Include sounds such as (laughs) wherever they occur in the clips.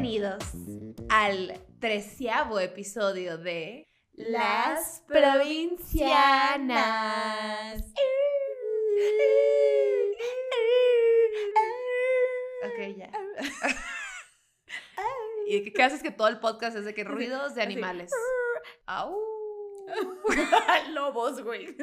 Bienvenidos al treceavo episodio de Las Provincianas. Ok, ya. ¿Y qué haces que todo el podcast es de que ruidos de animales? Au. (laughs) Lobos, güey.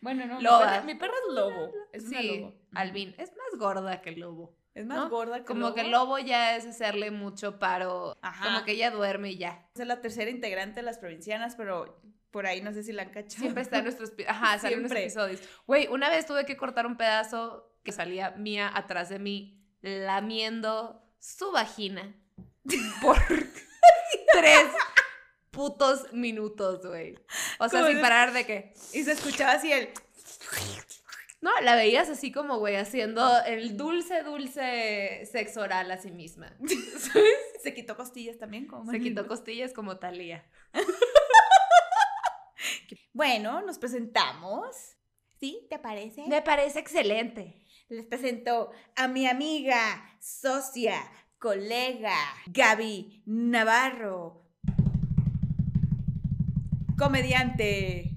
Bueno, no. Mi perra, mi perra es lobo. Es una Sí, lobo. Alvin. Es más gorda que el lobo. Es más ¿no? gorda que Como lobo. que el lobo ya es hacerle mucho paro. Ajá. Como que ella duerme y ya. Es la tercera integrante de las provincianas, pero por ahí no sé si la han cachado. Siempre está en nuestros, ajá, sale en nuestros episodios. Güey, una vez tuve que cortar un pedazo que salía mía atrás de mí lamiendo su vagina (laughs) por tres putos minutos, güey. O sea, sin parar de que... Y se escuchaba así el. No, la veías así como, güey, haciendo el dulce, dulce sexo oral a sí misma. (laughs) Se quitó costillas también. Como Se quitó costillas como Talía. (laughs) Bueno, nos presentamos. ¿Sí? ¿Te parece? Me parece excelente. Les presento a mi amiga, socia, colega, Gaby Navarro. Comediante,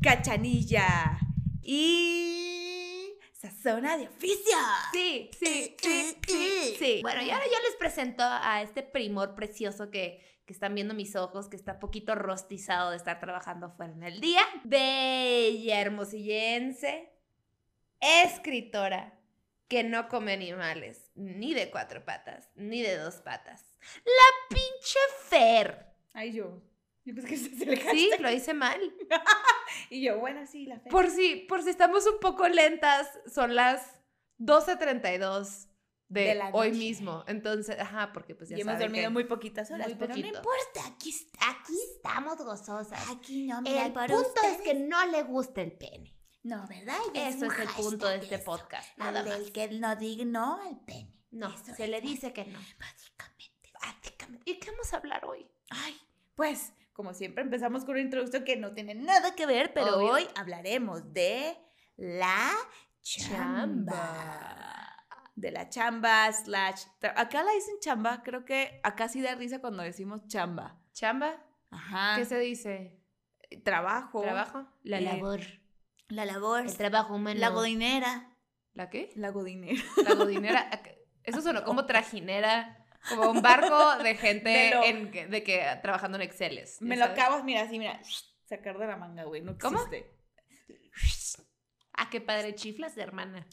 cachanilla y sazona de oficio. Sí, sí, sí, sí, sí. Bueno, y ahora yo les presento a este primor precioso que, que están viendo mis ojos, que está poquito rostizado de estar trabajando fuera en el día. Bella, hermosillense, escritora, que no come animales, ni de cuatro patas, ni de dos patas. La pinche Fer. Ay, yo. Que le Sí, lo hice mal. (laughs) Y yo, bueno, sí, la fe. Por si, por si estamos un poco lentas, son las 12.32 de, De la hoy noche. mismo. Entonces, ajá, porque pues ya y hemos dormido que- muy poquitas horas, muy pero poquito. no importa, aquí, aquí estamos gozosas. Aquí no, El punto es que no le gusta el pene. No, ¿verdad? Y Eso es el punto de este eso. podcast. Nada El más. del que no diga no al pene. No, Eso se le dice que no. Básicamente. Básicamente. ¿Y qué vamos a hablar hoy? Ay, pues, como siempre empezamos con una introducción que no tiene nada que ver, pero Obvio. hoy hablaremos de la chamba. Chamba. De la chamba slash... Acá la dicen chamba, creo que acá sí da risa cuando decimos chamba. ¿Chamba? Ajá. ¿Qué se dice? Trabajo. ¿Trabajo? La Eh, labor. La labor. El trabajo humano. La godinera. ¿La qué? La godinera. La godinera. (laughs) Eso sonó como trajinera, como un barco de gente De lo- en que- de que trabajando en Exceles. Me ¿ya lo acabas, mira, así, mira. Sacar de la manga, güey. No ¿Cómo? existe. Ah, qué padre, chiflas de hermana.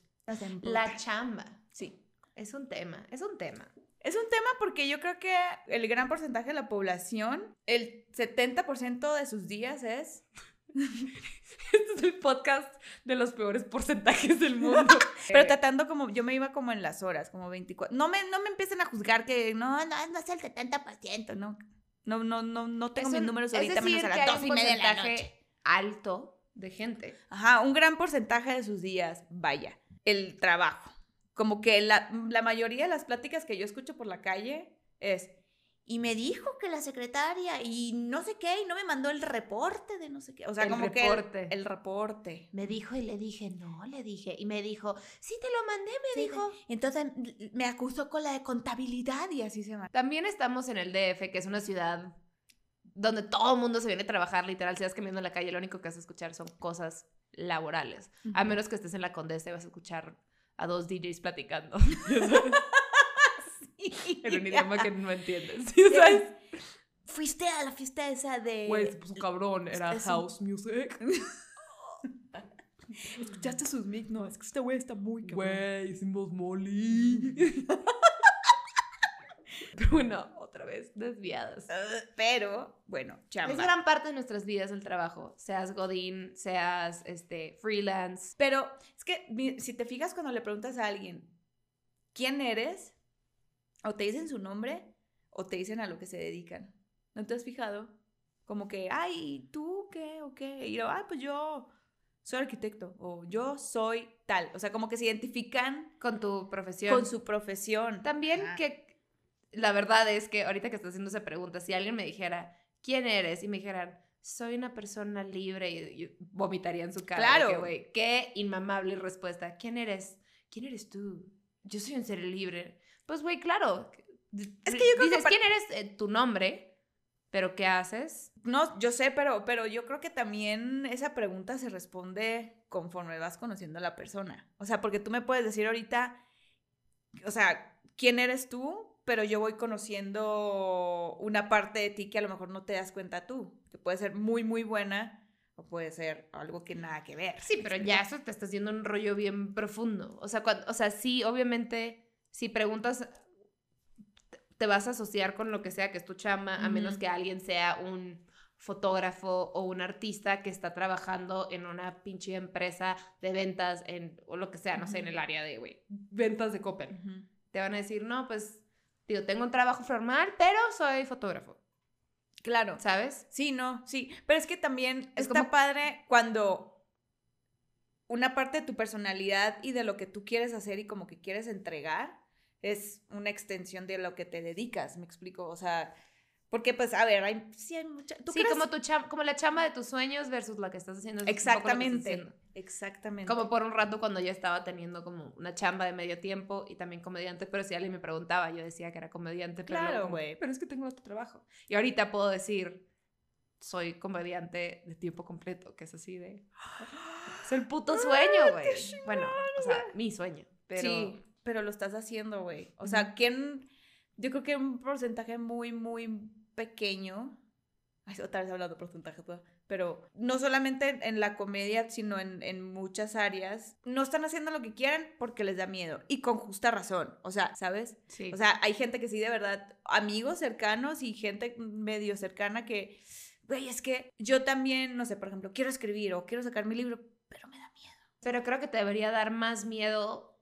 La chamba. Sí, es un tema, es un tema. Es un tema porque yo creo que el gran porcentaje de la población, el 70% de sus días es... (laughs) Este es el podcast de los peores porcentajes del mundo. (laughs) Pero tratando como, yo me iba como en las horas, como 24. No me, no me empiecen a juzgar que no, no, no es el 70%, no. No, no, no, no tengo mis números ahorita menos a las dos y media de la porcentaje noche. alto de gente. Ajá, un gran porcentaje de sus días, vaya, el trabajo. Como que la, la mayoría de las pláticas que yo escucho por la calle es, y me dijo que la secretaria y no sé qué, y no me mandó el reporte de no sé qué. O sea, El como reporte. que el, el reporte. Me dijo y le dije, no, le dije. Y me dijo, sí te lo mandé, me Sí, dijo. Entonces me acusó con la de contabilidad y así se llama. También estamos en el DF, que es una ciudad donde todo el mundo se viene a trabajar, literal, si vas caminando en la calle, lo único que vas a escuchar son cosas laborales. A menos que estés en la Condesa y vas a escuchar a dos DJs platicando. (laughs) (laughs) en un idioma que no entiendes. ¿sí sabes? Fuiste a la fiesta esa de... Güey, se puso cabrón, era Es un- house music. (laughs) ¿Escuchaste sus mic? No, es que este güey está muy cabrón. Güey, hicimos molly. (laughs) Pero bueno, otra vez, desviadas. Pero, bueno, chamba. Es gran parte de nuestras vidas el trabajo. Seas godín, seas este, freelance. Pero es que si te fijas cuando le preguntas a alguien quién eres, o te dicen su nombre, o te dicen a lo que se dedican. ¿No te has fijado? Como que, ay, ¿tú qué o qué? Y yo, ay, pues yo soy arquitecto, o yo soy tal. O sea, como que se identifican Con tu profesión. con su profesión. También que la verdad es que ahorita que estás haciendo esa pregunta, si alguien me dijera, ¿quién eres? Y me dijeran, soy una persona libre, y vomitaría en su cara. Claro. que, güey, qué inmamable respuesta. ¿Quién eres? ¿Quién eres tú? Yo soy un ser libre. Pues, güey, claro, Es que yo creo Dices, ¿quién eres? Eh, tu nombre, pero ¿qué haces? No, yo sé, pero, pero yo creo que también esa pregunta se responde conforme vas conociendo a la persona. O sea, porque tú me puedes decir ahorita, o sea, ¿quién eres tú? Pero yo voy conociendo una parte de ti que a lo mejor no te das cuenta tú, que puede ser muy, muy buena o puede ser algo que nada que ver. Sí, pero ya eso te está haciendo un rollo bien profundo. O sea, o sea, sí, obviamente, si preguntas, te vas a asociar con lo que sea que es tu chama, a menos que alguien sea un fotógrafo o un artista que está trabajando en una pinche empresa de ventas en, o lo que sea, no sé, en el área de, güey, ventas de Copen. Te van a decir, no, pues, digo, tengo un trabajo formal, pero soy fotógrafo. Claro. ¿Sabes? Sí, no, sí. Pero es que también es está padre cuando una parte de tu personalidad y de lo que tú quieres hacer y como que quieres entregar es una extensión de lo que te dedicas, me explico. O sea, porque, pues, a ver, hay, sí hay mucha... sí, como, tu como la chamba de tus sueños versus la que estás haciendo. Exactamente. Exactamente. Como por un rato cuando yo estaba teniendo como una chamba de medio tiempo y también comediante, pero si alguien me preguntaba, yo decía que era comediante. Claro, güey. Pero es que tengo otro trabajo. Y ahorita puedo decir, soy comediante de tiempo completo, que es así de... Es el puto (gasps) sueño, güey. Bueno, o sea, mi sueño. Pero... Sí, pero lo estás haciendo, güey. O sea, ¿quién yo creo que un porcentaje muy, muy pequeño, otra vez hablando porcentaje, pero no solamente en la comedia, sino en, en, muchas áreas, no están haciendo lo que quieren porque les da miedo y con justa razón, o sea, ¿sabes? Sí. O sea, hay gente que sí, de verdad, amigos cercanos y gente medio cercana que, güey, es que yo también, no sé, por ejemplo, quiero escribir o quiero sacar mi libro, pero me da miedo. Pero creo que te debería dar más miedo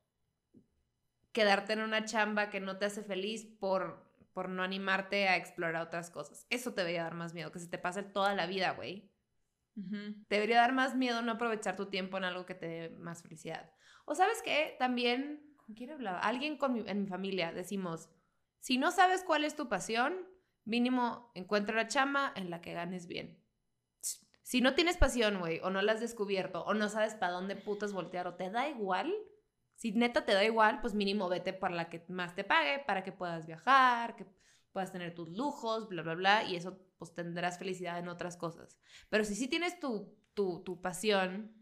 quedarte en una chamba que no te hace feliz por, por no animarte a explorar otras cosas. Eso te debería dar más miedo, que se te pase toda la vida, güey. Te debería dar más miedo no aprovechar tu tiempo en algo que te dé más felicidad. O sabes qué, también, ¿con quién hablaba? Alguien con en mi familia, decimos, si no sabes cuál es tu pasión, mínimo encuentra la chamba en la que ganes bien. Si no tienes pasión, güey, o no la has descubierto, o no sabes para dónde putas voltear, o te da igual, si neta te da igual, pues mínimo vete para la que más te pague, para que puedas viajar, que puedas tener tus lujos, bla, bla, bla, y eso pues tendrás felicidad en otras cosas. Pero si sí tienes tu, tu, tu pasión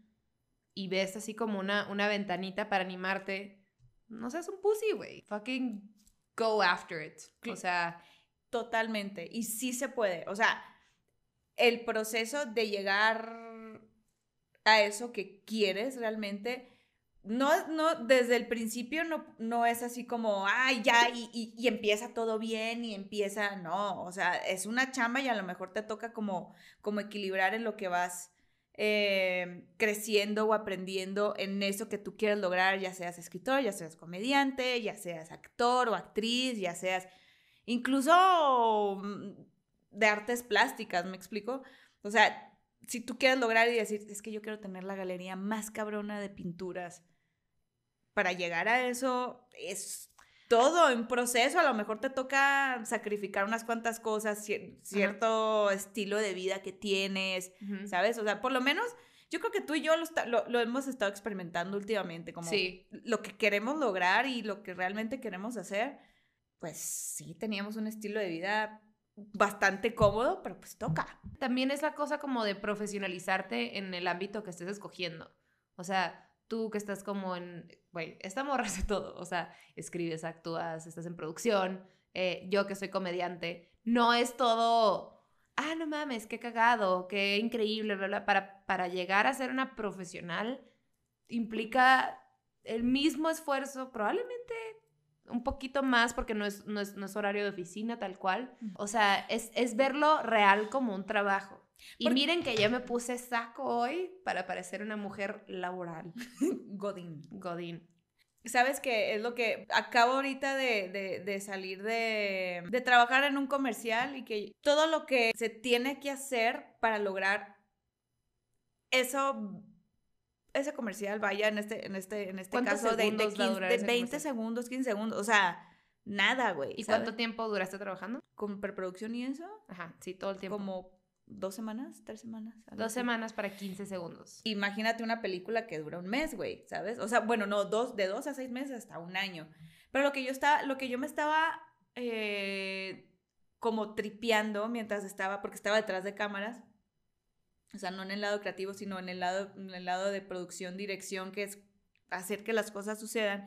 y ves así como una, una ventanita para animarte, no seas un pussy, güey. Fucking go after it. O sea... Totalmente. Y sí se puede. O sea, el proceso de llegar a eso que quieres realmente no, no, desde el principio no, no es así como, ay, ya, y, y, empieza todo bien y empieza, no, o sea, es una chamba y a lo mejor te toca como, como equilibrar en lo que vas eh, creciendo o aprendiendo en eso que tú quieres lograr, ya seas escritor, ya seas comediante, ya seas actor o actriz, ya seas incluso mm, de artes plásticas, ¿me explico? O sea, si tú quieres lograr y decir, es que yo quiero tener la galería más cabrona de pinturas para llegar a eso es todo un proceso, a lo mejor te toca sacrificar unas cuantas cosas, cierto estilo de vida que tienes, ¿sabes? O sea, por lo menos yo creo que tú y yo lo, hemos estado experimentando últimamente, como lo que queremos lograr y lo que realmente queremos hacer, pues sí, teníamos un estilo de vida bastante cómodo, pero pues toca. También es la cosa como de profesionalizarte en el ámbito que estés escogiendo. O sea, tú que estás como en, güey, esta morra hace todo, o sea, escribes, actúas, estás en producción, eh, yo que soy comediante, no es todo, ah, no mames, qué cagado, qué increíble, bla, bla, para, para llegar a ser una profesional implica el mismo esfuerzo, probablemente un poquito más porque no es, no es, horario de oficina tal cual, o sea, es, es verlo real como un trabajo. Y miren que yo me puse saco hoy para parecer una mujer laboral. (laughs) Godín. Godín. Sabes que es lo que acabo ahorita de, de, salir de, de, trabajar en un comercial y que todo lo que se tiene que hacer para lograr eso, ese comercial vaya en este, en este, en este caso de, de, 20 segundos, 15 segundos, o sea, nada, güey. ¿Y cuánto tiempo duraste trabajando? Con preproducción y eso. Ajá, sí, todo el tiempo. Como dos semanas, tres semanas. Dos semanas para 15 segundos. Imagínate una película que dura un mes, güey, ¿sabes? O sea, bueno, no, dos, de dos a seis meses hasta un año. Pero lo que yo estaba, lo que yo me estaba eh, como tripeando mientras estaba, porque estaba detrás de cámaras. O sea, no en el lado creativo, sino en el lado, en el lado de producción, dirección, que es hacer que las cosas sucedan.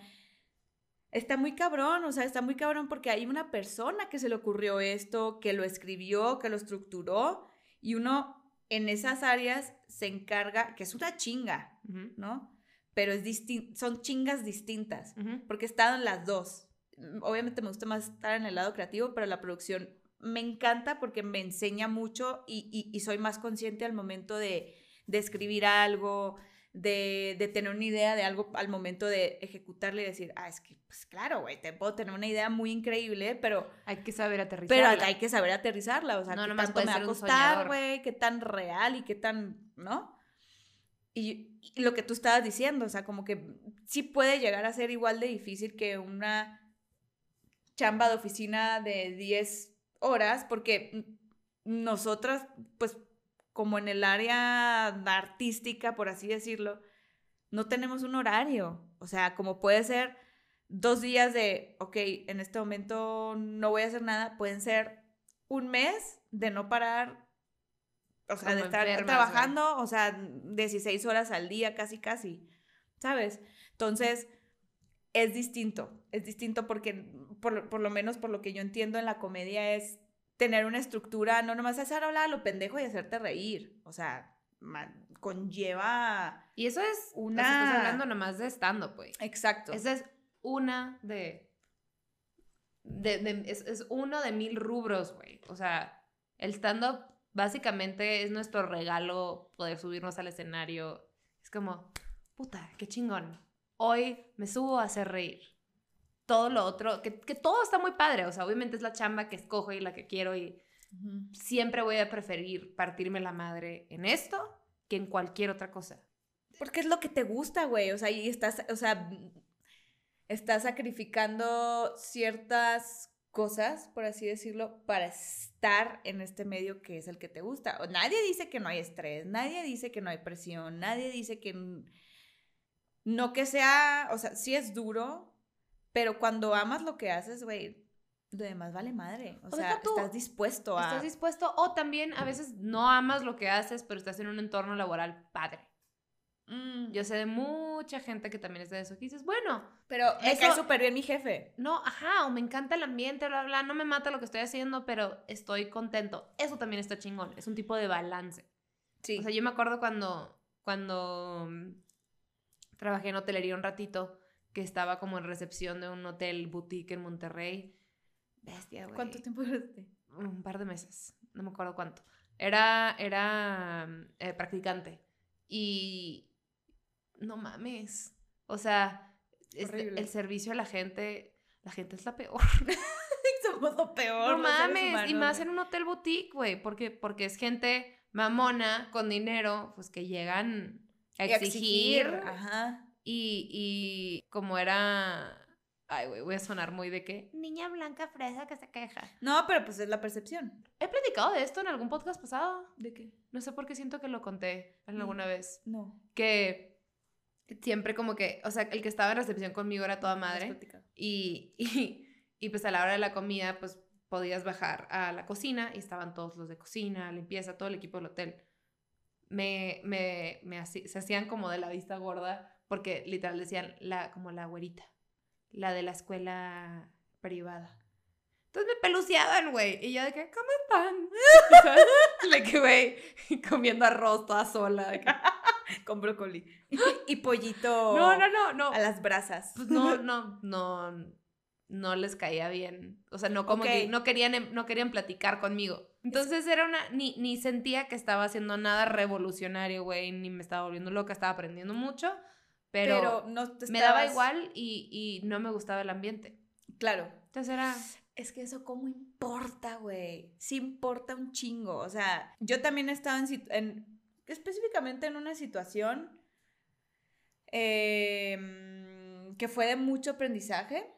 Está muy cabrón, o sea, está muy cabrón porque hay una persona que se le ocurrió esto, que lo escribió, que lo estructuró, y uno en esas áreas se encarga, que es una chinga, ¿no? Pero es son chingas distintas, porque he estado en las dos. Obviamente me gusta más estar en el lado creativo, pero la producción me encanta porque me enseña mucho y, soy más consciente al momento de, escribir algo, de, tener una idea de algo al momento de ejecutarle y decir, ah, es que, pues claro, güey, te puedo tener una idea muy increíble, pero... Hay que saber aterrizarla. Pero hay que saber aterrizarla, o sea, qué tanto me va a costar, güey, qué tan real y qué tan, ¿no? Y, y, lo que tú estabas diciendo, o sea, como que sí puede llegar a ser igual de difícil que una chamba de oficina de 10 horas, porque nosotras, pues como en el área artística, por así decirlo, no tenemos un horario. O sea, como puede ser dos días de, ok, en este momento no voy a hacer nada, pueden ser un mes de no parar, o sea, de estar trabajando, o sea, 16 horas al día, casi, casi, ¿sabes? Entonces, es distinto, es distinto porque por, lo menos por lo que yo entiendo en la comedia es tener una estructura, no nomás hacer hablar a lo pendejo y hacerte reír, o sea, conlleva... Y eso es una... estás hablando nomás de estando, pues. Exacto. Esa es una de... de, es, es, uno de mil rubros, güey. O sea, el stand-up básicamente es nuestro regalo poder subirnos al escenario. Es como, puta, qué chingón hoy me subo a hacer reír. Todo lo otro, que, todo está muy padre, o sea, obviamente es la chamba que escojo y la que quiero y siempre voy a preferir partirme la madre en esto que en cualquier otra cosa. Porque es lo que te gusta, güey, o sea, y estás, o sea, estás sacrificando ciertas cosas, por así decirlo, para estar en este medio que es el que te gusta. Nadie dice que no hay estrés, nadie dice que no hay presión, nadie dice que no que sea, o sea, sí es duro, pero cuando amas lo que haces, güey, lo demás vale madre. O, sea, estás dispuesto a. Estás dispuesto, o también a veces no amas lo que haces, pero estás en un entorno laboral padre. Mm. Yo sé de mucha gente que también es de eso. Que dices, bueno. Pero me cae súper bien mi jefe. No, ajá, o me encanta el ambiente, bla, bla, no me mata lo que estoy haciendo, pero estoy contento. Eso también está chingón. Es un tipo de balance. Sí. O sea, yo me acuerdo cuando, cuando Trabajé en hotelería un ratito, que estaba como en recepción de un hotel boutique en Monterrey. Bestia, güey. ¿Cuánto tiempo duraste? Un par de meses, no me acuerdo cuánto. Era, era eh, practicante. Y no mames. O sea, el servicio a la gente, la gente es la peor. (laughs) Somos lo peor. No mames. y más en un hotel boutique, güey. Porque, porque es gente mamona, con dinero, pues que llegan exigir. Ajá. Y, y como era. Ay, güey, voy a sonar muy de qué. Niña blanca fresa que se queja. No, pero pues es la percepción. He platicado de esto en algún podcast pasado. ¿De qué? No sé por qué siento que lo conté alguna vez. No. Que siempre como que, o sea, el que estaba en recepción conmigo era toda madre. Y, (laughs) y, y pues a la hora de la comida, pues podías bajar a la cocina y estaban todos los de cocina, limpieza, todo el equipo del hotel me, me, me se hacían como de la vista gorda porque literal decían la, como la güerita, la de la escuela privada. Entonces me peluciaban, güey. Y yo de que, ¿cómo están? (laughs) de que, güey, comiendo arroz toda sola. (laughs) Con brócoli. (laughs) Y, pollito. No, no, no, no. A las brasas. Pues no, no, no. No les caía bien. O sea, no como que no querían, em, no querían platicar conmigo. Entonces era una, ni, ni sentía que estaba haciendo nada revolucionario, güey, ni me estaba volviendo loca, estaba aprendiendo mucho, pero, no me daba igual y, y, no me gustaba el ambiente. Claro. Entonces era... Es que eso cómo importa, güey. Sí importa un chingo. O sea, yo también he estado en, en específicamente en una situación em, que fue de mucho aprendizaje,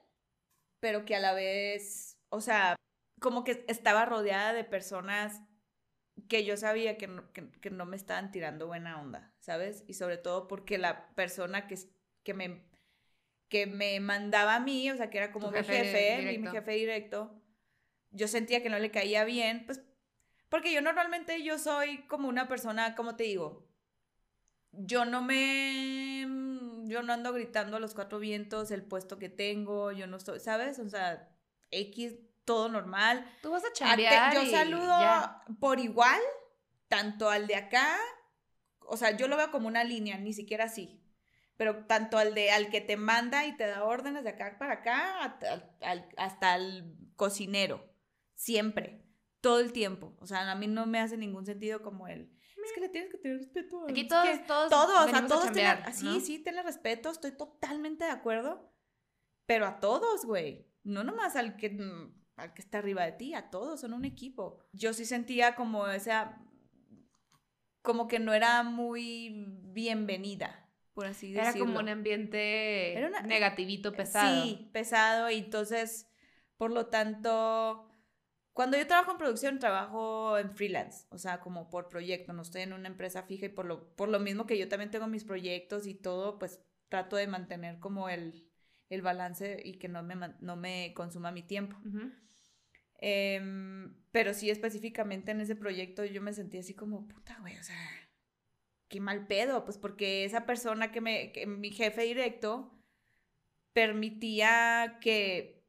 pero que a la vez, o sea, como que estaba rodeada de personas que yo sabía que no, que, no, me estaban tirando buena onda, ¿sabes? Y sobre todo porque la persona que, que, me, que me mandaba a mí, o sea, que era como mi jefe jefe, mi- jefe directo, yo sentía que no le caía bien, pues, porque yo normalmente yo soy como una persona, como te digo, yo no me, yo no ando gritando a los cuatro vientos el puesto que tengo, yo no estoy, ¿sabes? O sea, X, todo normal. Tú vas a chambear yo saludo ya. por igual, tanto al de acá, o sea, yo lo veo como una línea, ni siquiera así. Pero tanto al de al que te manda y te da órdenes de acá para acá, hasta, al- hasta el cocinero, siempre, todo el tiempo. O sea, a mí no me hace ningún sentido como él. Es que le tienes que tener respeto. a- Aquí todos, que todos, todos, a todos chambear, sí, ¿no? sí, tenle respeto, estoy totalmente de acuerdo, pero a todos, güey, no nomás al que, mm, al que está arriba de ti, a todos, son un equipo. Yo sí sentía como esa, como que no era muy bienvenida, por así Era decirlo. como un ambiente Era una- negativito, pesado. Sí, pesado, y entonces, por lo tanto, cuando yo trabajo en producción, trabajo en freelance, o sea, como por proyecto, no estoy en una empresa fija y por lo, por lo mismo que yo también tengo mis proyectos y todo, pues trato de mantener como el, el balance y que no me, no me consuma mi tiempo. Em, pero sí, específicamente en ese proyecto yo me sentí así como, puta, güey, o sea, qué mal pedo, pues porque esa persona que me, que mi jefe directo, permitía que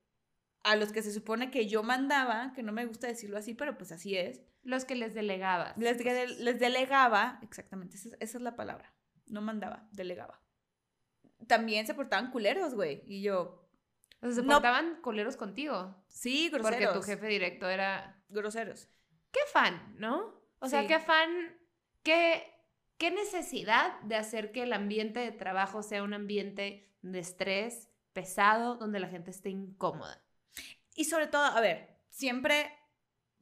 a los que se supone que yo mandaba, que no me gusta decirlo así, pero pues así es, Los que les delegabas. les, de- les delegaba, exactamente, esa, es- esa es la palabra, no mandaba, delegaba. También se portaban culeros, güey, y yo, O sea, se No. portaban coleros contigo. sí, Porque groseros. tu jefe directo era. Groseros. Qué fan, ¿no? O sea, Sí. qué fan. Qué, qué necesidad de hacer que el ambiente de trabajo sea un ambiente de estrés pesado, donde la gente esté incómoda. Y sobre todo, a ver, siempre,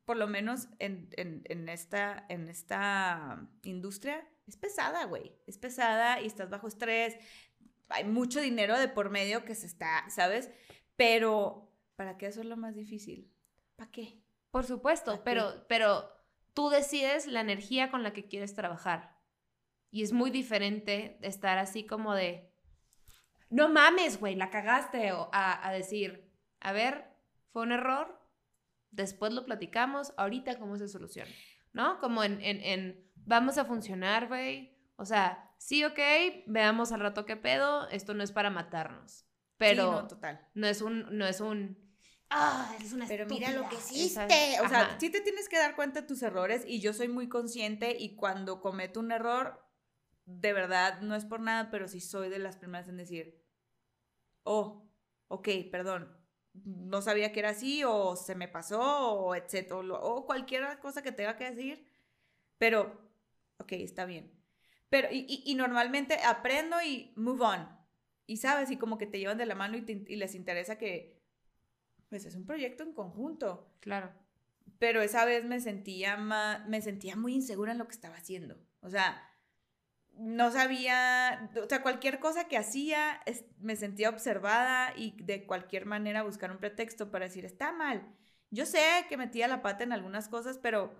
por lo menos en, en- en esta, en esta industria, es pesada, güey. Es pesada y estás bajo estrés. Hay mucho dinero de por medio que se está, ¿sabes? Pero, ¿para qué eso es lo más difícil? ¿Para qué? Por supuesto, pero, pero tú decides la energía con la que quieres trabajar. Y es muy diferente estar así como de, no mames, güey, la cagaste, o a, a decir, a ver, fue un error, después lo platicamos, ahorita cómo se soluciona, ¿no? Como en, en, en vamos a funcionar, güey. O sea, sí, ok, veamos al rato qué pedo, esto no es para matarnos. Pero Sí, no, total. no es un, no es un, ah, eres una Pero mira lo que estúpida", hiciste. O sea, Ajá. sí te tienes que dar cuenta de tus errores y yo soy muy consciente y cuando cometo un error, de verdad, no es por nada, pero sí soy de las primeras en decir, oh, ok, perdón, no sabía que era así o se me pasó o etcétera, o cualquier cosa que tenga que decir, pero, ok, está bien. Pero, y, y- y normalmente aprendo y move on. Y sabes, y como que te llevan de la mano y, te- y les interesa que, pues es un proyecto en conjunto. Claro. Pero esa vez me sentía, ma- me sentía muy insegura en lo que estaba haciendo. O sea, no sabía, o sea, cualquier cosa que hacía, es- me sentía observada y de cualquier manera buscar un pretexto para decir, está mal. Yo sé que metía la pata en algunas cosas, pero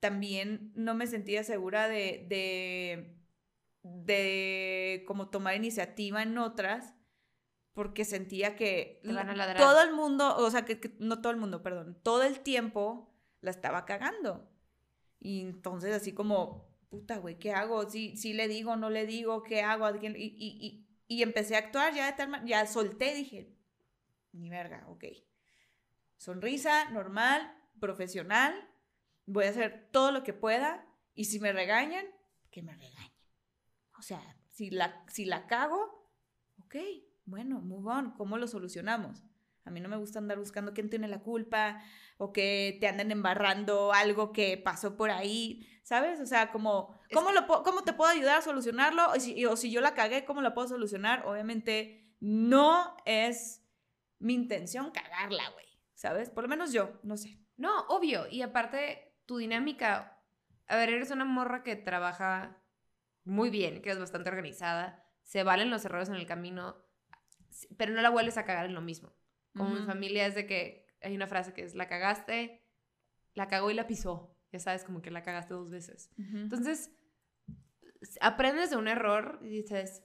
también no me sentía segura de, de, de como tomar iniciativa en otras, porque sentía que todo el mundo, o sea, que, que- no todo el mundo, perdón, todo el tiempo la estaba cagando. Y entonces así como, puta, güey, ¿qué hago? Si, si le digo, no le digo, ¿qué hago? ¿A quién? Y, y, y, y empecé a actuar ya de tal manera, ya solté, dije, ni verga, ok. Sonrisa, normal, profesional, voy a hacer todo lo que pueda y si me regañan, que me regañen. O sea, si la, si la cago, ok, bueno, move on, ¿cómo lo solucionamos? A mí no me gusta andar buscando quién tiene la culpa o que te anden embarrando algo que pasó por ahí, ¿sabes? O sea, como, ¿cómo, lo, ¿cómo te puedo ayudar a solucionarlo? O si, o si yo la cagué, ¿cómo la puedo solucionar? Obviamente no es mi intención cagarla, güey, ¿sabes? Por lo menos yo, no sé. No, obvio. Y aparte, tu dinámica. A ver, eres una morra que trabaja muy bien, que es bastante organizada. Se valen los errores en el camino, pero no la vuelves a cagar en lo mismo. Como mi Ujú. familia es de que hay una frase que es la cagaste, la cagó y la pisó. Ya sabes, como que la cagaste dos veces. Entonces, aprendes de un error y dices,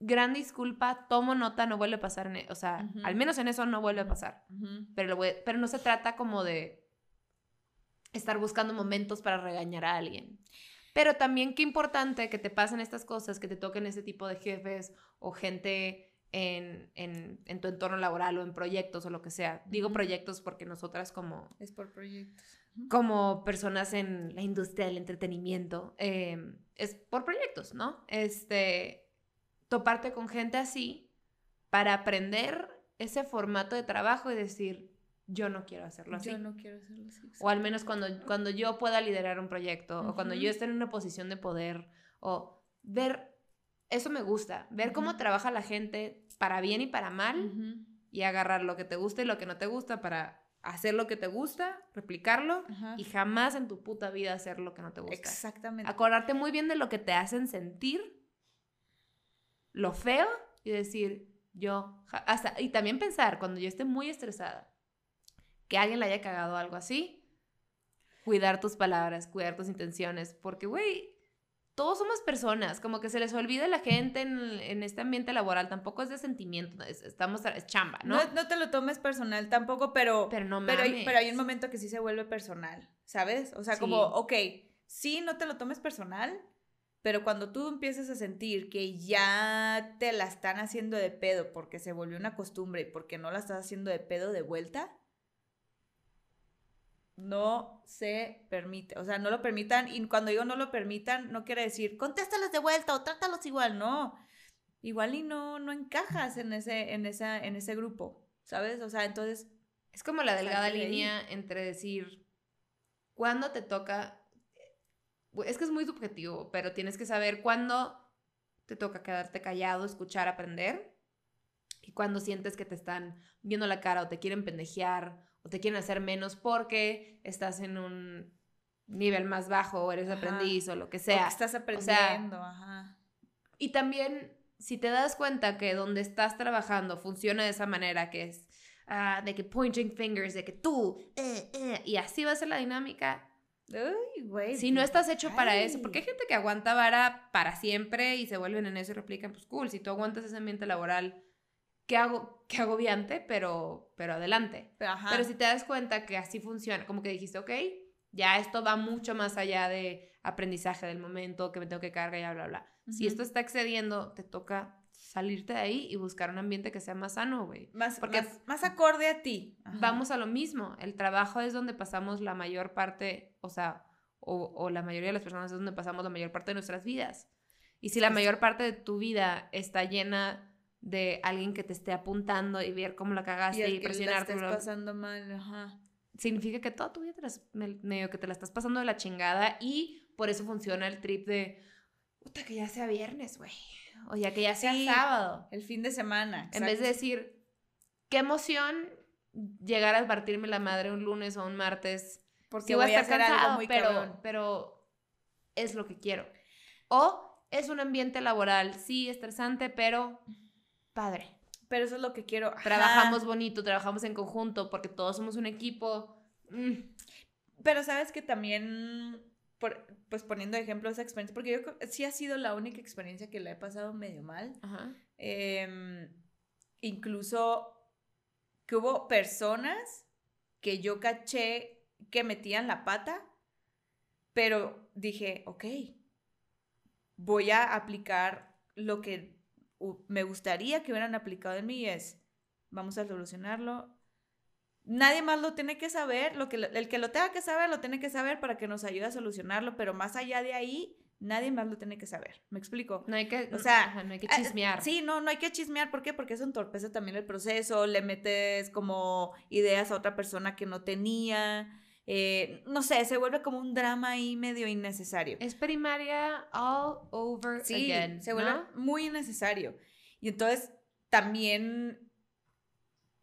gran disculpa, tomo nota, no vuelve a pasar en, e- o sea, al menos en eso no vuelve a pasar. Pero, lo voy- pero no se trata como de estar buscando momentos para regañar a alguien. Pero también qué importante que te pasen estas cosas, que te toquen este tipo de jefes o gente en, en, en tu entorno laboral o en proyectos o lo que sea. Digo proyectos porque nosotras como, Es por proyectos. Como personas en la industria del entretenimiento, eh, es por proyectos, ¿no? Este, toparte con gente así para aprender ese formato de trabajo y decir, yo no quiero hacerlo así. Yo no quiero hacerlo así. O al menos cuando, cuando yo pueda liderar un proyecto, o cuando yo esté en una posición de poder, o ver, eso me gusta, ver cómo trabaja la gente para bien y para mal, Ujú. y agarrar lo que te gusta y lo que no te gusta para hacer lo que te gusta, replicarlo, y jamás en tu puta vida hacer lo que no te gusta. Exactamente. Acordarte muy bien de lo que te hacen sentir, lo feo, y decir, yo, hasta, y también pensar, cuando yo esté muy estresada, que alguien le haya cagado algo así, cuidar tus palabras, cuidar tus intenciones, porque, güey, todos somos personas, como que se les olvida la gente en, en este ambiente laboral, tampoco es de sentimiento, es- estamos, es chamba, ¿no? No, no te lo tomes personal tampoco, pero, pero no pero, hay, pero hay un momento que sí se vuelve personal, ¿sabes? O sea, Sí. como, ok, sí, no te lo tomes personal, pero cuando tú empiezas a sentir que ya te la están haciendo de pedo porque se volvió una costumbre y porque no la estás haciendo de pedo de vuelta, no se permite, o sea, no lo permitan y cuando digo no lo permitan no quiere decir contéstalas de vuelta o trátalos igual, no. Igual y no no encajas en ese en esa en ese grupo, ¿sabes? O sea, entonces Es como la delgada ahí. línea entre decir cuándo te toca. Es que es muy subjetivo, pero tienes que saber cuándo te toca quedarte callado, escuchar, aprender. Y cuando sientes que te están viendo la cara o te quieren pendejear o te quieren hacer menos porque estás en un nivel más bajo o eres Ajá. aprendiz o lo que o que sea. estás sea, aprendiendo, ajá. Y también, si te das cuenta que donde estás trabajando funciona de esa manera, que es ah, de que pointing fingers, de que tú, eh, eh, y así va a ser la dinámica. Uy, güey. Si no estás hecho para eso, porque hay gente que aguanta vara para siempre y se vuelven en eso y replican, pues cool, si tú aguantas ese ambiente laboral, qué, hago, qué agobiante, pero, pero adelante. Ajá. Pero si te das cuenta que así funciona, como que dijiste, ok, ya esto va mucho más allá de aprendizaje del momento, que me tengo que cargar y bla, bla, bla. Si esto está excediendo, te toca salirte de ahí y buscar un ambiente que sea más sano, güey. más, porque- más, más acorde a ti. Ajá. Vamos a lo mismo, el trabajo es donde pasamos la mayor parte, o sea, o, o la mayoría de las personas es donde pasamos la mayor parte de nuestras vidas. Y si la mayor parte de tu vida está llena de alguien que te esté apuntando y ver cómo la y cagaste el y, que la presionarte, bla, bla, pasando mal, ajá. significa que toda tu vida te las- me- medio que te la estás pasando de la chingada y por eso funciona el trip de, puta, que ya sea viernes, güey. O ya que ya sea Sí. sábado. El fin de semana. En vez de decir, qué emoción llegar a partirme la madre un lunes o un martes. porque Sí voy a voy a estar hacer algo cansado, muy pero, cabrón. pero es lo que quiero. O es un ambiente laboral, sí, estresante, pero padre. Pero eso es lo que quiero. ajá. Trabajamos bonito, trabajamos en conjunto, porque todos somos un equipo. Mm, Pero sabes que también, por- pues poniendo de ejemplo esa experiencia, porque yo creo que sí ha sido la única experiencia que la he pasado medio mal. Ajá. Em, incluso que hubo personas que yo caché que metían la pata, pero dije, ok, voy a aplicar lo que me gustaría que hubieran aplicado en mí es, vamos a solucionarlo. Nadie más lo tiene que saber, lo que, el que lo tenga que saber lo tiene que saber para que nos ayude a solucionarlo, pero más allá de ahí, nadie más lo tiene que saber. ¿Me explico? No hay que, O sea, no hay que Ah, chismear. Sí, no, no hay que chismear. ¿Por qué? Porque eso entorpece también el proceso, le metes como ideas a otra persona que no tenía. Eh, no sé, se vuelve como un drama ahí medio innecesario. Es primaria all over Sí, again. se vuelve ¿no? muy innecesario. Y entonces también,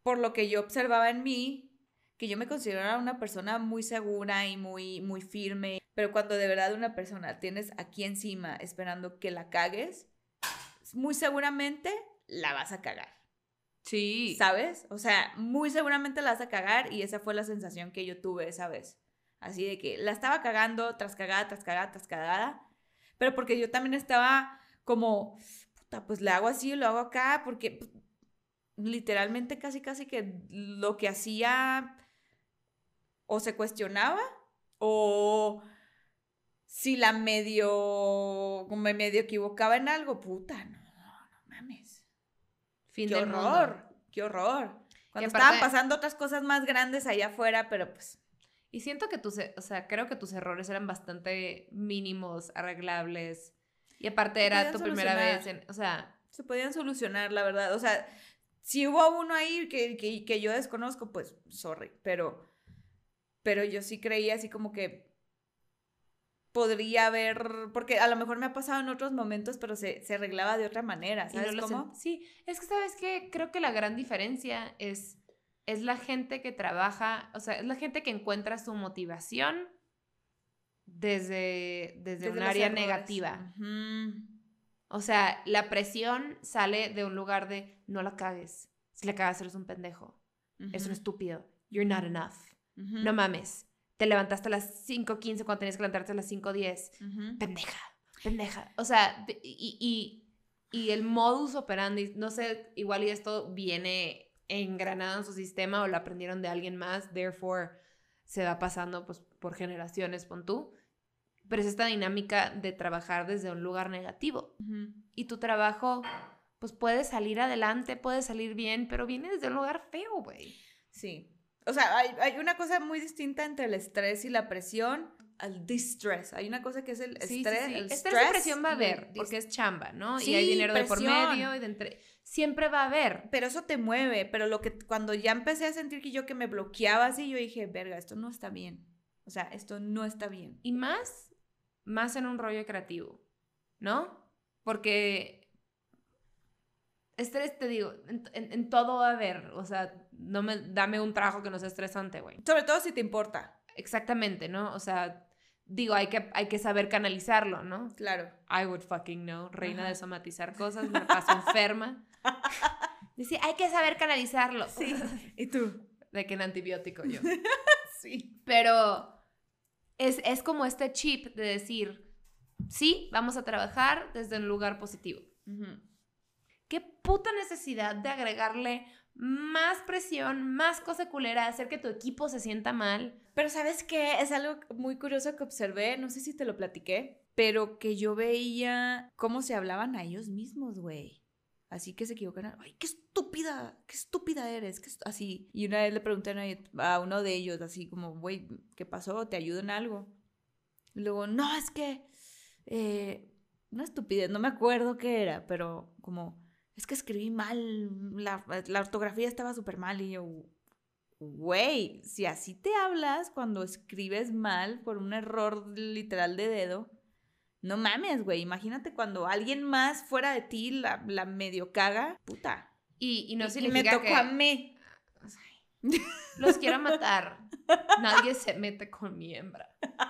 por lo que yo observaba en mí, que yo me consideraba una persona muy segura y muy, muy firme, pero cuando de verdad una persona tienes aquí encima esperando que la cagues, muy seguramente la vas a cagar. Sí. ¿Sabes? O sea, muy seguramente la vas a cagar y esa fue la sensación que yo tuve esa vez. Así de que la estaba cagando tras cagada, tras cagada, tras cagada. Pero porque yo también estaba como, puta, pues le hago así, lo hago acá, porque pues, literalmente casi, casi que lo que hacía o se cuestionaba o si la medio, me medio equivocaba en algo, puta, no. Fin qué horror, mundo. qué horror. Cuando aparte- estaban pasando otras cosas más grandes allá afuera, pero pues Y siento que tus, e- o sea, creo que tus errores eran bastante mínimos, arreglables. Y aparte era tu primera vez en, o sea, se podían solucionar, la verdad. O sea, si hubo uno ahí que, que, que yo desconozco, pues sorry, pero, pero yo sí creía así como que podría haber, porque a lo mejor me ha pasado en otros momentos, pero se, se arreglaba de otra manera, no ¿sabes cómo? Sí, es que sabes que creo que la gran diferencia es es la gente que trabaja, o sea, es la gente que encuentra su motivación desde, desde, Desde un área errores. negativa. O sea, la presión sale de un lugar de no la cagues. Si la cagas eres un pendejo. Eres un estúpido. You're not enough. No mames. Te levantaste a las 5.15 cuando tenías que levantarte a las 5.10. Ujú. Pendeja. Pendeja. O sea, y, y, y el modus operandi, no sé, igual y esto viene engranado en su sistema o lo aprendieron de alguien más, therefore se va pasando pues por generaciones, pon tú. Pero es esta dinámica de trabajar desde un lugar negativo Ujú. y tu trabajo pues puede salir adelante, puede salir bien, pero viene desde un lugar feo, güey. Sí. O sea, hay, hay una cosa muy distinta entre el estrés y la presión al distress. Hay una cosa que es el Sí, sí, estrés. sí. el Estrés y presión va a haber, porque es chamba, ¿no? y Sí, hay dinero de por presión. medio y de entre... Siempre va a haber. Pero eso te mueve. Pero lo que cuando ya empecé a sentir que yo que me bloqueaba así, yo dije, verga, esto no está bien. O sea, esto no está bien. Y más, más en un rollo creativo, ¿no? Porque estrés, te digo, en, en- en todo va a haber. O sea, no me, dame un trabajo que no sea estresante, güey. Sobre todo si te importa. Exactamente, ¿no? O sea, digo, hay que, hay que saber canalizarlo, ¿no? Claro. I would fucking know. Reina Ajá. de somatizar cosas, me paso enferma. (laughs) Dice, hay que saber canalizarlo. Sí. (laughs) ¿Y tú? De que en antibiótico yo. (laughs) Sí. Pero es, es como este chip de decir, sí, vamos a trabajar desde un lugar positivo. Qué puta necesidad de agregarle más presión, más cosa culera, hacer que tu equipo se sienta mal. Pero ¿sabes qué? Es algo muy curioso que observé, no sé si te lo platiqué, pero que yo veía cómo se hablaban a ellos mismos, güey. Así que se equivocan. Ay, qué estúpida, qué estúpida eres. qué est-". así. Y una vez le pregunté a uno de ellos, así como, güey, ¿qué pasó? ¿Te ayudo en algo? Y luego, no, es que. Eh, una estupidez, no me acuerdo qué era, pero como, es que escribí mal, la, la ortografía estaba súper mal. Y yo, güey, si así te hablas cuando escribes mal por un error literal de dedo, no mames, güey. Imagínate cuando alguien más fuera de ti la, la medio caga, puta. Y, y no Y- y significa me tocó que a mí. los quiero matar. Nadie se mete con mi hembra. (laughs)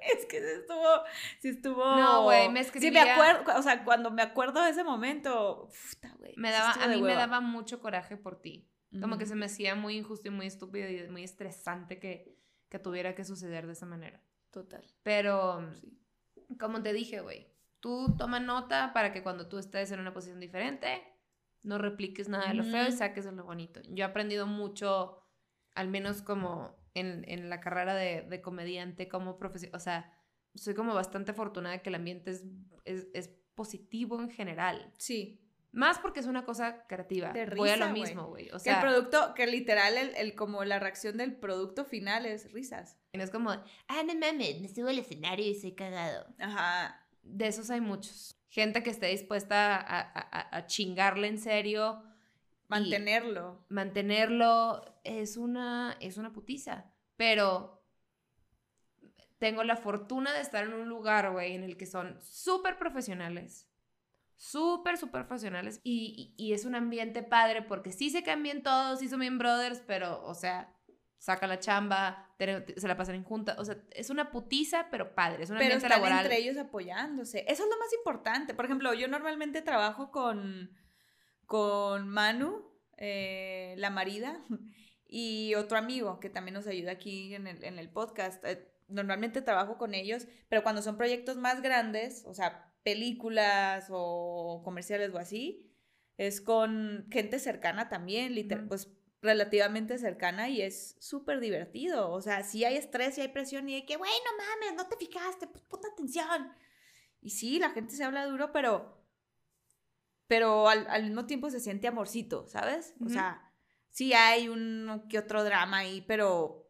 Es que sí estuvo, estuvo. No, güey, me Sí, me escribía- acuerdo, o sea, cuando me acuerdo de ese momento, puta, güey. Me daba, a mí me daba mucho coraje por ti. Como que se me hacía muy injusto y muy estúpido y muy estresante que, que tuviera que suceder de esa manera. Total. Pero, Sí. como te dije, güey, tú toma nota para que cuando tú estés en una posición diferente, no repliques nada de lo feo y saques de lo bonito. Yo he aprendido mucho, al menos como en, en la carrera de, de comediante, como profesión, o sea, soy como bastante afortunada que el ambiente es, es, es positivo en general. Sí. Más porque es una cosa creativa. De Voy a lo risa, mismo, güey. O que el sea, producto, que literal, el, el- como la reacción del producto final es risas. no es como, ah, no mames, me subo al escenario y soy cagado. Ajá. De esos hay muchos. Gente que esté dispuesta a, a- a- a chingarle en serio. Mantenerlo. Mantenerlo es una, es una putiza. Pero tengo la fortuna de estar en un lugar, güey, en el que son súper profesionales. Súper, súper profesionales. Y, y- y es un ambiente padre porque sí se cambian todos, sí son bien brothers, pero, o sea, saca la chamba, se la pasan en junta. O sea, es una putiza, pero padre. Es un Pero ambiente están laboral. entre ellos apoyándose. Eso es lo más importante. Por ejemplo, yo normalmente trabajo con, con Manu, eh, la marida, y otro amigo que también nos ayuda aquí en el, en el podcast. Eh, normalmente trabajo con ellos, pero cuando son proyectos más grandes, o sea, películas o comerciales o así, es con gente cercana también, literal, pues relativamente cercana y es súper divertido. O sea, si hay estrés, si hay presión y hay que, bueno, mames, no te fijaste, pues ponte atención. Y sí, la gente se habla duro, pero, pero al, mismo tiempo se siente amorcito, ¿sabes? O sea, sí hay un que otro drama ahí, pero...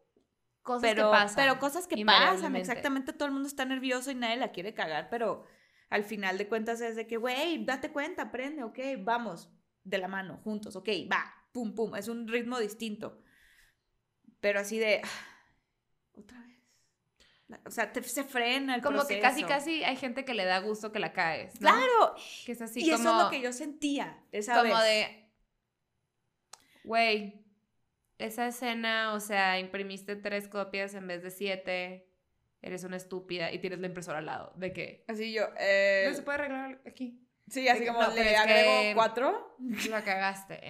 Cosas pero, que pasan. Pero cosas que pasan, exactamente. Todo el mundo está nervioso y nadie la quiere cagar, pero al final de cuentas es de que, güey, date cuenta, aprende, ok, vamos, de la mano, juntos, ok, va, pum, pum, es un ritmo distinto. Pero así de, (sighs) otra vez. O sea, se frena el Como que casi, casi hay gente que le da gusto que la caes. Claro. Que es así y eso es lo que yo sentía esa como de, güey, esa escena, o sea, imprimiste tres copias en vez de siete, eres una estúpida y tienes la impresora al lado. ¿De qué? Así yo, eh... No se puede arreglar aquí. Sí, así como le agrego cuatro. La cagaste.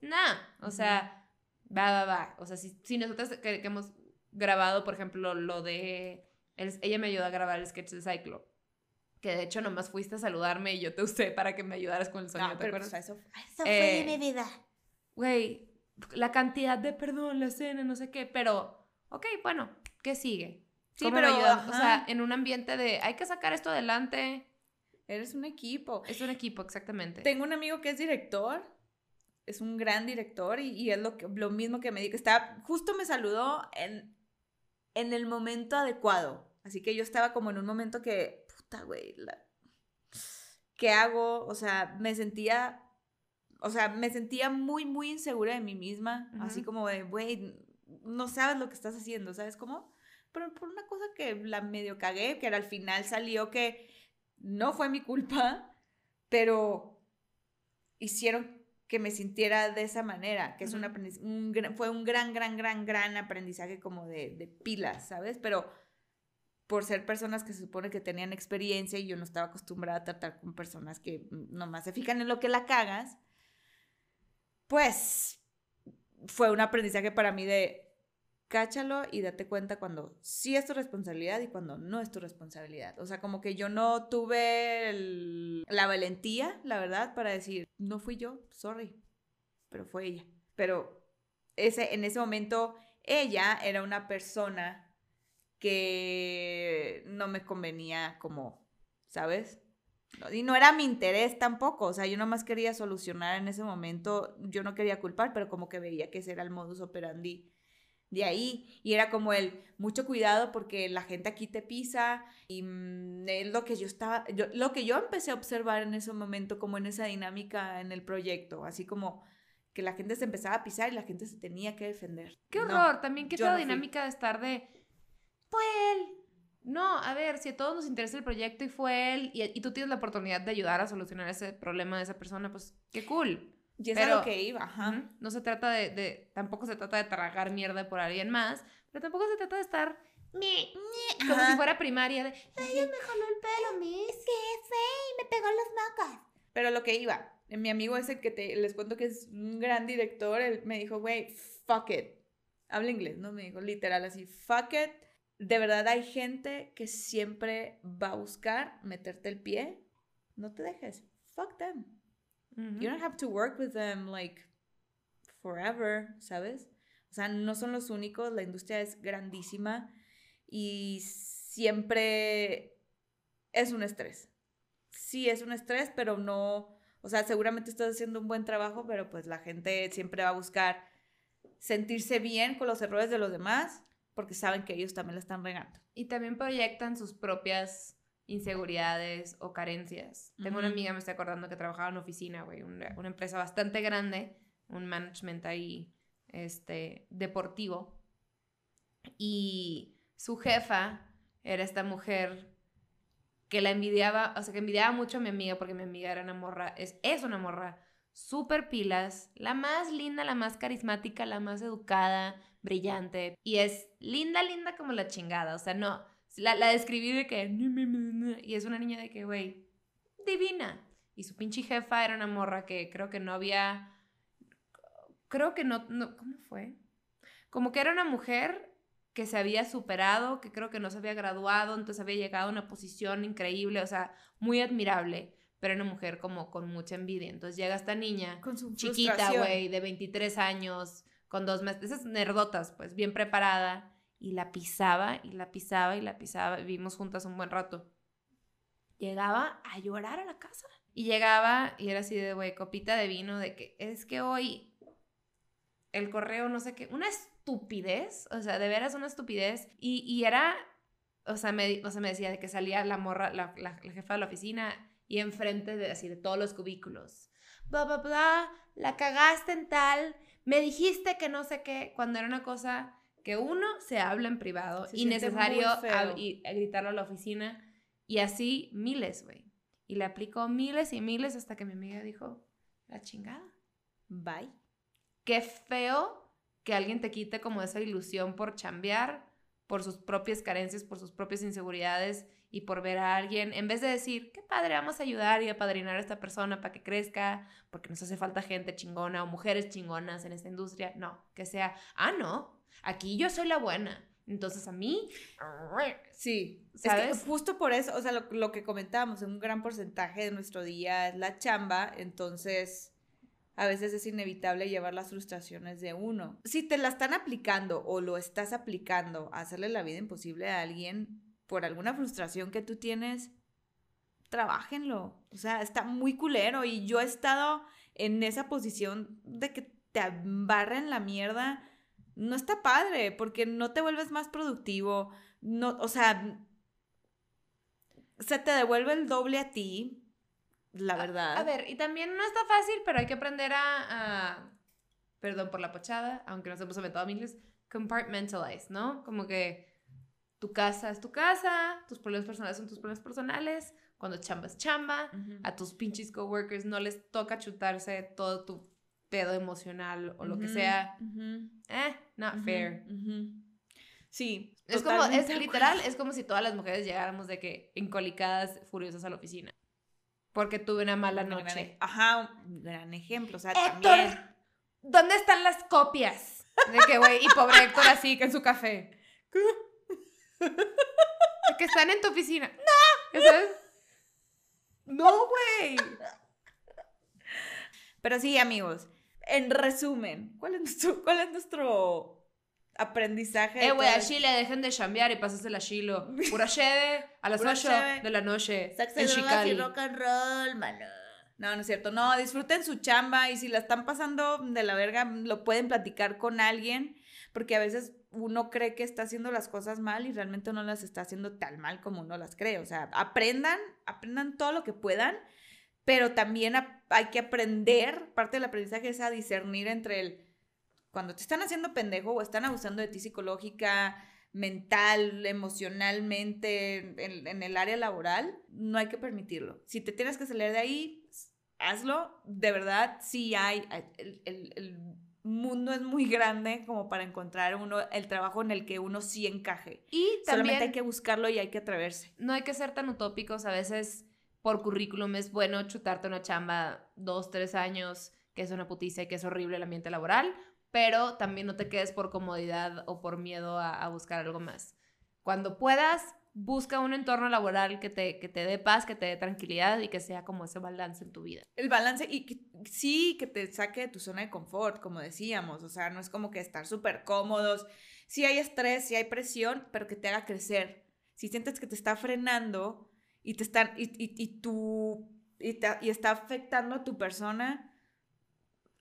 Nah, o sea, va, va, va. O sea, si, si nosotros que, hemos grabado, por ejemplo, lo de... ella me ayudó a grabar el sketch de Cyclo. Que de hecho nomás fuiste a saludarme y yo te usé para que me ayudaras con el sonido, no, ¿te acuerdas? Pues, eso, eso fue eh, mi vida. Güey, la cantidad de perdón, la escena, no sé qué, pero, ok, bueno, ¿qué sigue? Sí, pero, o sea, en un ambiente de, hay que sacar esto adelante. Eres un equipo. Es un equipo, exactamente. Tengo un amigo que es director es un gran director y, es lo, que, lo mismo que me dijo. Estaba, justo me saludó en, en el momento adecuado. Así que yo estaba como en un momento que, puta, güey, ¿qué hago? O sea, me sentía, o sea, me sentía muy, muy insegura de mí misma. Así como de, güey, no sabes lo que estás haciendo, ¿sabes cómo? Pero por una cosa que la medio cagué, que era al final salió que no fue mi culpa, pero hicieron que me sintiera de esa manera, que es un, fue un gran, gran, gran, gran aprendizaje como de, de, pilas, ¿sabes? Pero por ser personas que se supone que tenían experiencia y yo no estaba acostumbrada a tratar con personas que nomás se fijan en lo que la cagas, pues fue un aprendizaje para mí de cáchalo y date cuenta cuando sí es tu responsabilidad y cuando no es tu responsabilidad. O sea, como que yo no tuve la valentía, la verdad, para decir, no fui yo, sorry, pero fue ella. Pero ese, en ese momento ella era una persona que no me convenía como, ¿sabes? Y no era mi interés tampoco, o sea, yo nomás quería solucionar en ese momento, yo no quería culpar, pero como que veía que ese era el modus operandi de ahí. Y era como el mucho cuidado porque la gente aquí te pisa y mm, es lo que yo estaba, yo, lo que yo empecé a observar en ese momento, como en esa dinámica en el proyecto, así como que la gente se empezaba a pisar y la gente se tenía que defender. Qué horror, también qué toda dinámica de estar de, él. No, a ver, si a todos nos interesa el proyecto y fue él y, y tú tienes la oportunidad de ayudar a solucionar ese problema de esa persona, pues qué cool. Y es lo que iba, ajá. No se trata de, tampoco se trata de tragar mierda por alguien más, pero tampoco se trata de estar como si fuera primaria de, ay, me jaló el pelo, mis, qué fe, me pegó las macas. Pero lo que iba, mi amigo ese que te, les cuento que es un gran director, él me dijo, güey, fuck it. Habla inglés, ¿no? Me dijo literal así, fuck it. De verdad hay gente que siempre va a buscar meterte el pie. No te dejes. Fuck them. You don't have to work with them like forever, ¿sabes? O sea, no son los únicos, la industria es grandísima y siempre es un estrés. Sí, es un estrés, pero no, o sea, seguramente estás haciendo un buen trabajo, pero pues la gente siempre va a buscar sentirse bien con los errores de los demás porque saben que ellos también la están regando. Y también proyectan sus propias inseguridades o carencias. Tengo una amiga, me estoy acordando, que trabajaba en oficina, güey, una, empresa bastante grande, un management ahí, este, deportivo. Y su jefa era esta mujer que la envidiaba, o sea, que envidiaba mucho a mi amiga, porque mi amiga era una morra, es, es una morra súper pilas, la más linda, la más carismática, la más educada, brillante, y es linda, linda como la chingada, o sea, no la, la describí de que... Y es una niña de que, güey, divina. Y su pinche jefa era una morra que creo que no había... Creo que no, no... ¿Cómo fue? Como que era una mujer que se había superado, que creo que no se había graduado, entonces había llegado a una posición increíble, o sea, muy admirable, pero una mujer como con mucha envidia. Entonces llega esta niña Con su chiquita, güey, de 23 años, con dos meses, esas nerdotas, pues bien preparada, y la pisaba, y la pisaba, y la pisaba, vivimos juntas un buen rato. Llegaba a llorar a la casa. Y llegaba, y era así de, güey, copita de vino, de que es que hoy el correo, no sé qué, una estupidez, o sea, de veras una estupidez, y, y era, o sea, me, o sea, me decía de que salía la morra, la, la- la jefa de la oficina, y enfrente de, así, de todos los cubículos, bla, bla, bla, la cagaste en tal, me dijiste que no sé qué, cuando era una cosa que uno se habla en privado, Se innecesario y- a gritarlo a la oficina, y así miles, güey. Y le aplicó miles y miles hasta que mi amiga dijo, la chingada. Bye. Qué feo que alguien te quite como esa ilusión por chambear, por sus propias carencias, por sus propias inseguridades y por ver a alguien, en vez de decir, qué padre, vamos a ayudar y apadrinar a esta persona para que crezca, porque nos hace falta gente chingona o mujeres chingonas en esta industria. No, que sea, ah, no, aquí yo soy la buena. Entonces a mí, Sí, ¿Sabes? Es que justo por eso, o sea, lo, lo que comentábamos, un gran porcentaje de nuestro día es la chamba, entonces a veces es inevitable llevar las frustraciones de uno. Si te la están aplicando o lo estás aplicando a hacerle la vida imposible a alguien por alguna frustración que tú tienes, trabajenlo. O sea, está muy culero y yo he estado en esa posición de que te barren la mierda. No está padre porque no te vuelves más productivo. No, o sea, se te devuelve el doble a ti, la verdad. A ver, y también no está fácil, pero hay que aprender a, a- perdón por la pochada, aunque nos hemos aventado miles, compartmentalize, ¿no? Como que tu casa es tu casa, tus problemas personales son tus problemas personales, cuando chamba es chamba, Ujú. a tus pinches coworkers no les toca chutarse todo tu pedo emocional o lo que sea. Eh, not fair. Sí. Es como, es literal, es como si todas las mujeres llegáramos de que encolicadas, furiosas a la oficina. Porque tuve una mala gran noche. ej- Ajá, un gran ejemplo. O sea, Héctor, también. ¿dónde están las copias? De que, güey, y pobre Héctor así, que en su café. (laughs) (laughs) Que están en tu oficina. (laughs) ¡No! ¿Ya sabes? No, güey. Pero sí, amigos. En resumen, ¿cuál es nuestro, cuál es nuestro aprendizaje? Eh, güey, a Chile dejen de chambear y pasarse la Chilo. (laughs) Pura cheve a las Pura 8 cheve. de la noche. En drogas y Chicali. rock and roll, mano. No, no es cierto. No, disfruten su chamba y si la están pasando de la verga, lo pueden platicar con alguien, porque a veces uno cree que está haciendo las cosas mal y realmente no las está haciendo tan mal como uno las cree. O sea, aprendan, aprendan todo lo que puedan, pero también hay que aprender, parte del aprendizaje es a discernir entre el, cuando te están haciendo pendejo o están abusando de ti psicológica, mental, emocionalmente, en, el área laboral, no hay que permitirlo. Si te tienes que salir de ahí, hazlo. De verdad, sí hay. El mundo es muy grande como para encontrar uno el trabajo en el que uno sí encaje. Y Solamente también hay que buscarlo y hay que atreverse. no hay que ser tan utópicos. A veces, por currículum, es bueno chutarte una chamba dos, tres años, que es una putiza y que es horrible el ambiente laboral, pero también no te quedes por comodidad o por miedo a, a buscar algo más. Cuando puedas, busca un entorno laboral que te, que te dé paz, que te dé tranquilidad y que sea como ese balance en tu vida. El balance y que- sí que te saque de tu zona de confort, como decíamos, o sea, no es como que estar súper cómodos, sí hay estrés, sí hay presión, pero que te haga crecer. Si sientes que te está frenando y te están y, y, y tú y, te- y está afectando a tu persona,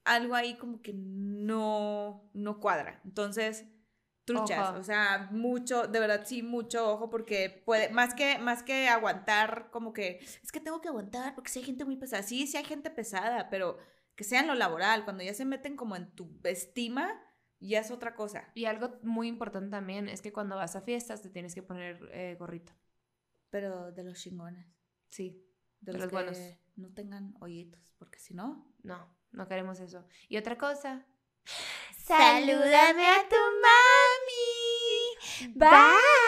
algo ahí como que no no cuadra. Entonces, truchas, Ojo. o sea, mucho, de verdad sí, mucho ojo porque puede más que más que aguantar como que es que tengo que aguantar porque si hay gente muy pesada. Sí, sí hay gente pesada, pero que sea en lo laboral, cuando ya se meten como en tu estima, ya es otra cosa. Y algo muy importante también es que cuando vas a fiestas te tienes que poner eh, gorrito. Pero de los chingones, Sí, de, De los, los buenos. que no tengan hoyitos, porque si no, no, no queremos eso. Y otra cosa. Salúdame a tu mami. Bye.